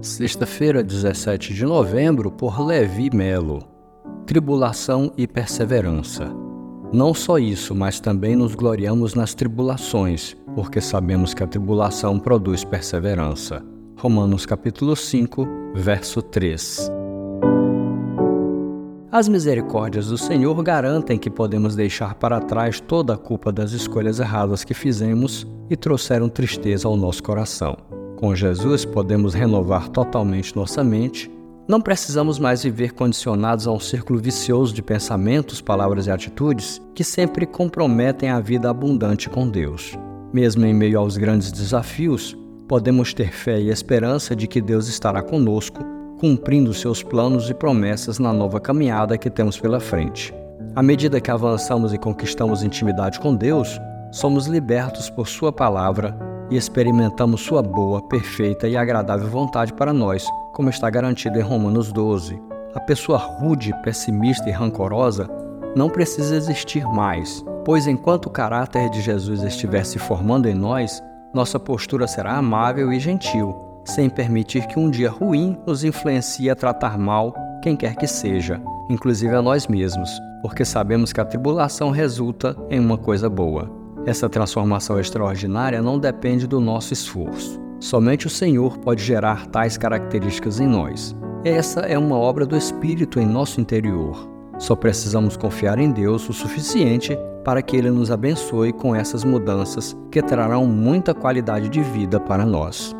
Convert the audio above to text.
Sexta-feira, 17 de novembro, por Levi Melo. Tribulação e perseverança. Não só isso, mas também nos gloriamos nas tribulações, porque sabemos que a tribulação produz perseverança. Romanos capítulo 5, verso 3. As misericórdias do Senhor garantem que podemos deixar para trás toda a culpa das escolhas erradas que fizemos e trouxeram tristeza ao nosso coração. Com Jesus, podemos renovar totalmente nossa mente. Não precisamos mais viver condicionados a um círculo vicioso de pensamentos, palavras e atitudes que sempre comprometem a vida abundante com Deus. Mesmo em meio aos grandes desafios, podemos ter fé e esperança de que Deus estará conosco, cumprindo seus planos e promessas na nova caminhada que temos pela frente. À medida que avançamos e conquistamos intimidade com Deus, somos libertos por Sua palavra e experimentamos Sua boa, perfeita e agradável vontade para nós, como está garantido em Romanos 12. A pessoa rude, pessimista e rancorosa não precisa existir mais, pois enquanto o caráter de Jesus estiver se formando em nós, nossa postura será amável e gentil, sem permitir que um dia ruim nos influencie a tratar mal quem quer que seja, inclusive a nós mesmos, porque sabemos que a tribulação resulta em uma coisa boa. Essa transformação extraordinária não depende do nosso esforço. Somente o Senhor pode gerar tais características em nós. Essa é uma obra do Espírito em nosso interior. Só precisamos confiar em Deus o suficiente para que Ele nos abençoe com essas mudanças que trarão muita qualidade de vida para nós.